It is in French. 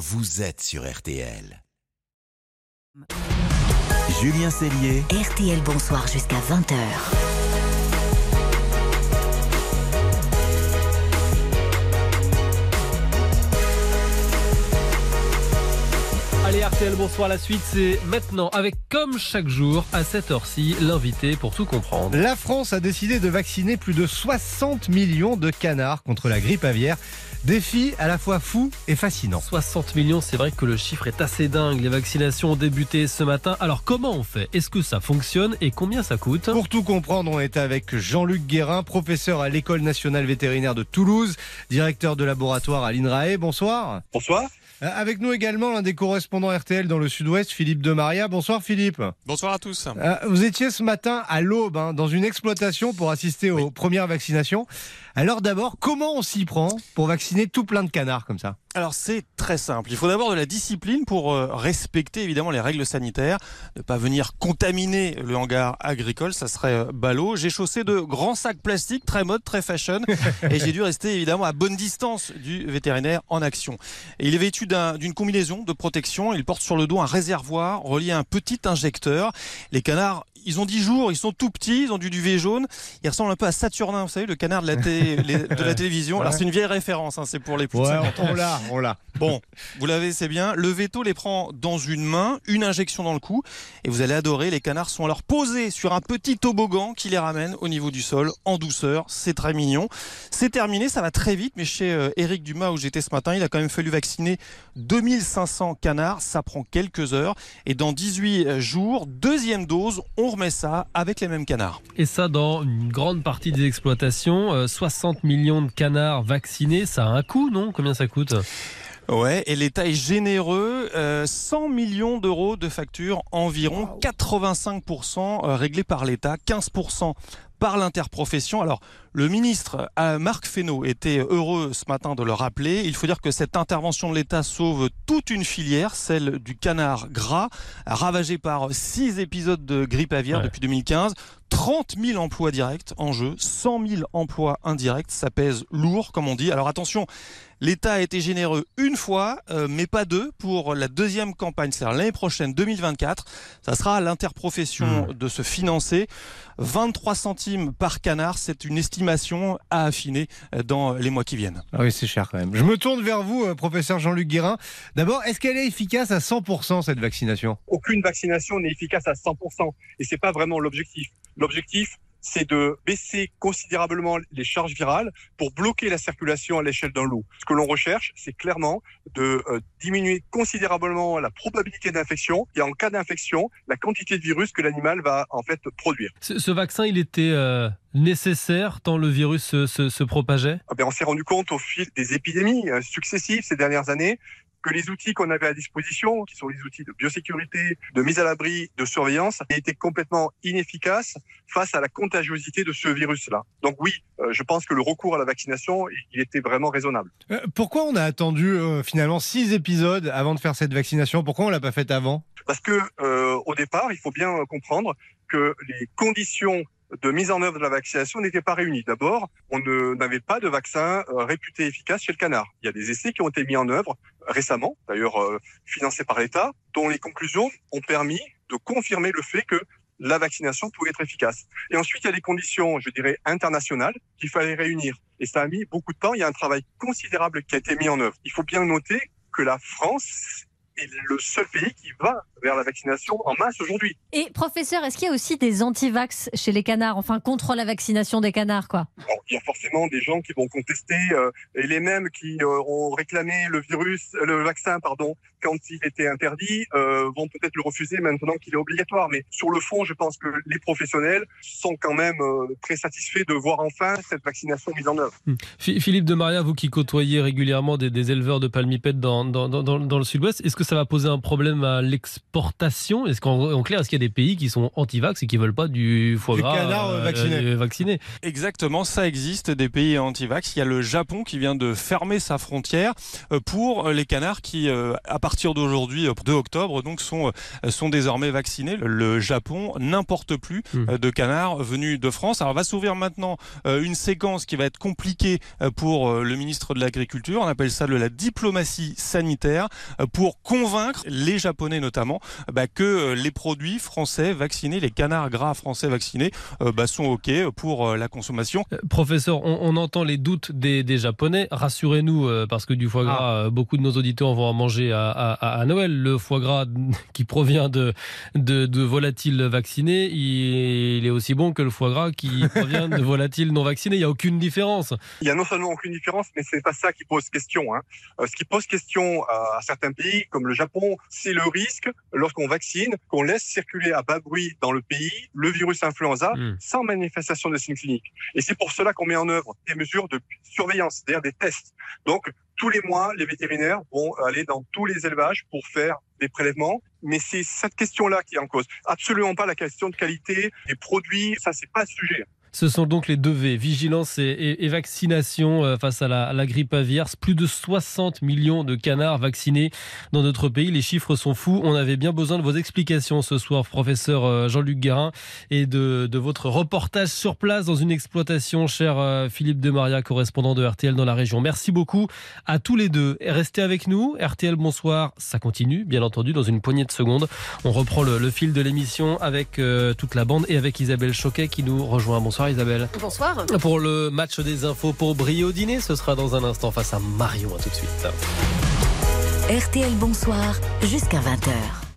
vous êtes sur RTL. Julien Cellier. RTL Bonsoir jusqu'à 20h. RTL, bonsoir. La suite, c'est maintenant avec, comme chaque jour, à cette heure-ci, l'invité pour tout comprendre. La France a décidé de vacciner plus de 60 millions de canards contre la grippe aviaire. Défi à la fois fou et fascinant. 60 millions, c'est vrai que le chiffre est assez dingue. Les vaccinations ont débuté ce matin. Alors comment on fait? Est-ce que ça fonctionne et combien ça coûte? Pour tout comprendre, on est avec Jean-Luc Guérin, professeur à l'École nationale vétérinaire de Toulouse, directeur de laboratoire à l'INRAE. Bonsoir. Bonsoir. Euh, avec nous également l'un des correspondants RTL dans le sud-ouest, Philippe de Maria. Bonsoir Philippe. Bonsoir à tous. Euh, vous étiez ce matin à l'aube hein, dans une exploitation pour assister aux premières vaccinations. Alors d'abord, comment on s'y prend pour vacciner tout plein de canards comme ça? Alors c'est très simple. Il faut d'abord de la discipline pour euh, respecter évidemment les règles sanitaires, ne pas venir contaminer le hangar agricole, ça serait euh, ballot. J'ai chaussé de grands sacs plastiques, très mode, très fashion, et j'ai dû rester évidemment à bonne distance du vétérinaire en action. Et il est vêtu d'une combinaison de protection. Il porte sur le dos un réservoir relié à un petit injecteur. Les canards ils ont 10 jours, ils sont tout petits, ils ont du duvet jaune. Ils ressemblent un peu à Saturnin, vous savez, le canard de la, de la télévision. Alors c'est une vieille référence, hein, c'est pour les plus ouais, On l'a, on l'a. Bon, vous l'avez, c'est bien. Le veto les prend dans une main, une injection dans le cou, et vous allez adorer. Les canards sont alors posés sur un petit toboggan qui les ramène au niveau du sol en douceur. C'est très mignon. C'est terminé, ça va très vite, mais chez euh, Eric Dumas où j'étais ce matin, il a quand même fallu vacciner 2500 canards. Ça prend quelques heures, et dans 18 jours, deuxième dose, on remet ça avec les mêmes canards. Et ça dans une grande partie des exploitations, 60 euh, millions de canards vaccinés, ça a un coût, non? Combien ça coûte? Ouais, et l'État est généreux, 100 euh, millions d'euros de factures environ, 85% euh, réglés par l'État, 15% par l'interprofession. Alors, le ministre euh, Marc Fesneau était heureux ce matin de le rappeler. Il faut dire que cette intervention de l'État sauve toute une filière, celle du canard gras, ravagé par six épisodes de grippe aviaire depuis 2015. 30 000 emplois directs en jeu, 100 000 emplois indirects, ça pèse lourd comme on dit. Alors attention, l'État a été généreux une fois, euh, mais pas deux pour la deuxième campagne, c'est-à-dire l'année prochaine, 2024. Ça sera à l'interprofession mmh. de se financer. 23 centimes par canard, c'est une estimation à affiner euh, dans les mois qui viennent. Ah oui, c'est cher quand même. Je me tourne vers vous, euh, professeur Jean-Luc Guérin. D'abord, est-ce qu'elle est efficace à 100% cette vaccination? Aucune vaccination n'est efficace à 100% et c'est pas vraiment l'objectif. L'objectif, c'est de baisser considérablement les charges virales pour bloquer la circulation à l'échelle d'un loup. Ce que l'on recherche, c'est clairement de euh, diminuer considérablement la probabilité d'infection et en cas d'infection, la quantité de virus que l'animal va en fait produire. Ce, vaccin, il était euh, nécessaire tant le virus se, propageait? Ah ben, On s'est rendu compte au fil des épidémies euh, successives ces dernières années que les outils qu'on avait à disposition, qui sont les outils de biosécurité, de mise à l'abri, de surveillance, étaient complètement inefficaces face à la contagiosité de ce virus-là. Donc oui, euh, je pense que le recours à la vaccination, il était vraiment raisonnable. Euh, pourquoi on a attendu euh, finalement six épisodes avant de faire cette vaccination? Pourquoi on l'a pas faite avant? Parce que au départ, il faut bien comprendre que les conditions de mise en œuvre de la vaccination n'étaient pas réunies. D'abord, on n'avait pas de vaccin euh, réputé efficace chez le canard. Il y a des essais qui ont été mis en œuvre récemment, d'ailleurs euh, financés par l'État, dont les conclusions ont permis de confirmer le fait que la vaccination pouvait être efficace. Et ensuite, il y a les conditions, je dirais, internationales qu'il fallait réunir. Et ça a mis beaucoup de temps. Il y a un travail considérable qui a été mis en œuvre. Il faut bien noter que la France est le seul pays qui va vers la vaccination en masse aujourd'hui. Et professeur, est-ce qu'il y a aussi des anti-vax chez les canards, enfin contre la vaccination des canards, quoi? Il y a forcément des gens qui vont contester euh, et les mêmes qui euh, ont réclamé le virus, le vaccin, pardon, quand il était interdit, vont peut-être le refuser maintenant qu'il est obligatoire. Mais sur le fond, je pense que les professionnels sont quand même très satisfaits de voir enfin cette vaccination mise en œuvre. Hmm. Philippe de Maria, vous qui côtoyez régulièrement des, éleveurs de palmipèdes dans, dans, dans, dans le sud-ouest, est-ce que ça va poser un problème à l'exportation? Est-ce qu'en en clair, est-ce qu'il y a des pays qui sont anti-vax et qui veulent pas du foie Du gras canard, euh, vacciné. euh, vacciné? Exactement, ça existe des pays anti-vax. Il y a le Japon qui vient de fermer sa frontière euh, pour euh, les canards qui, euh, à partir d'aujourd'hui, euh, 2 octobre, donc sont, euh, sont désormais vaccinés. Le Japon n'importe plus Hmm. euh, de canards venus de France. Alors va s'ouvrir maintenant euh, une séquence qui va être compliquée euh, pour euh, le ministre de l'Agriculture. On appelle ça de la diplomatie sanitaire euh, pour convaincre les Japonais notamment euh, bah, que euh, les produits français vaccinés, les canards gras français vaccinés, euh, bah, sont OK pour euh, la consommation. Euh, Professeur, on, on entend les doutes des, des Japonais. Rassurez-nous, euh, parce que du foie gras, Ah. euh, beaucoup de nos auditeurs vont en manger à, à- à Noël. Le foie gras qui provient de, de, de volatiles vaccinés, il, il est aussi bon que le foie gras qui provient de volatiles non vaccinés. Il n'y a aucune différence. Il y a non seulement aucune différence, mais c'est pas ça qui pose question. Hein. Euh, ce qui pose question à, à certains pays, comme le Japon, c'est le risque, lorsqu'on vaccine, qu'on laisse circuler à bas bruit dans le pays le virus influenza Hmm. sans manifestation de signes cliniques. Et c'est pour cela qu'on met en œuvre des mesures de surveillance, c'est-à-dire des tests. Donc, tous les mois, les vétérinaires vont aller dans tous les élevages pour faire des prélèvements. Mais c'est cette question-là qui est en cause. Absolument pas la question de qualité des produits. Ça, c'est pas le sujet. Ce sont donc les deux V, vigilance et, vaccination euh, face à la, grippe aviaire. Plus de 60 millions de canards vaccinés dans notre pays. Les chiffres sont fous. On avait bien besoin de vos explications ce soir, professeur euh, Jean-Luc Guérin, et de, votre reportage sur place dans une exploitation, cher euh, Philippe Demaria, correspondant de RTL dans la région. Merci beaucoup à tous les deux. Restez avec nous. RTL, bonsoir. Ça continue, bien entendu, dans une poignée de secondes. On reprend le, fil de l'émission avec toute la bande et avec Isabelle Choquet qui nous rejoint. Bonsoir Isabelle. Bonsoir. Pour le match des infos pour Brio Dîner, ce sera dans un instant face à Marion. À tout de suite. RTL Bonsoir jusqu'à 20h.